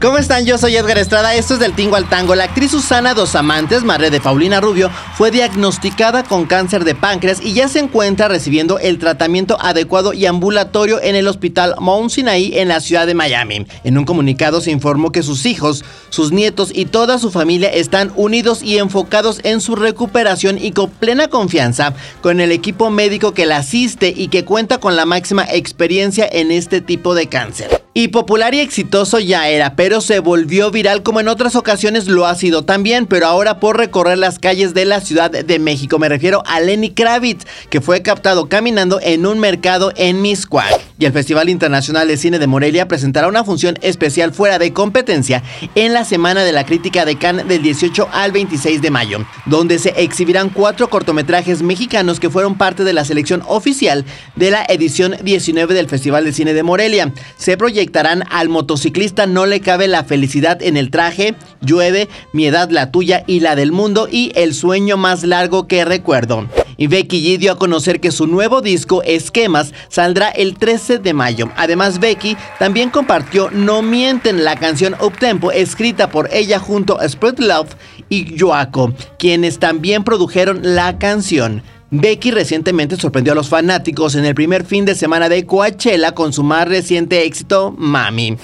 ¿Cómo están? Yo soy Edgar Estrada, esto es del Tingo al Tango. La actriz Susana Dos Amantes, madre de Paulina Rubio, fue diagnosticada con cáncer de páncreas y ya se encuentra recibiendo el tratamiento adecuado y ambulatorio en el hospital Mount Sinai en la ciudad de Miami. En un comunicado se informó que sus hijos, sus nietos y toda su familia están unidos y enfocados en su recuperación y con plena confianza con el equipo médico que la asiste y que cuenta con la máxima experiencia en este tipo de cáncer. Y popular y exitoso ya era, pero se volvió viral como en otras ocasiones lo ha sido también, pero ahora por recorrer las calles de la Ciudad de México. Me refiero a Lenny Kravitz, que fue captado caminando en un mercado en Miscuac. Y el Festival Internacional de Cine de Morelia presentará una función especial fuera de competencia en la Semana de la Crítica de Cannes del 18 al 26 de mayo, donde se exhibirán cuatro cortometrajes mexicanos que fueron parte de la selección oficial de la edición 19 del Festival de Cine de Morelia. Se proyectarán al motociclista No le cabe la felicidad en el traje, Llueve, Mi edad la tuya y la del mundo y El sueño más largo que recuerdo. Y Becky G dio a conocer que su nuevo disco Esquemas saldrá el 13 de mayo. Además Becky también compartió No mienten, la canción Uptempo escrita por ella junto a Spread Love y Joaco, quienes también produjeron la canción. Becky recientemente sorprendió a los fanáticos en el primer fin de semana de Coachella con su más reciente éxito, Mami.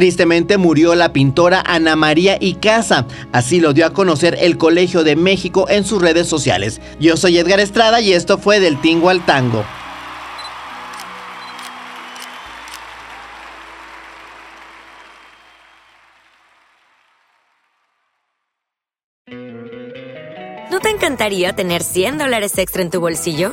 Tristemente murió la pintora Ana María Icaza, así lo dio a conocer el Colegio de México en sus redes sociales. Yo soy Edgar Estrada y esto fue del Tingo al Tango. ¿No te encantaría tener 100 dólares extra en tu bolsillo?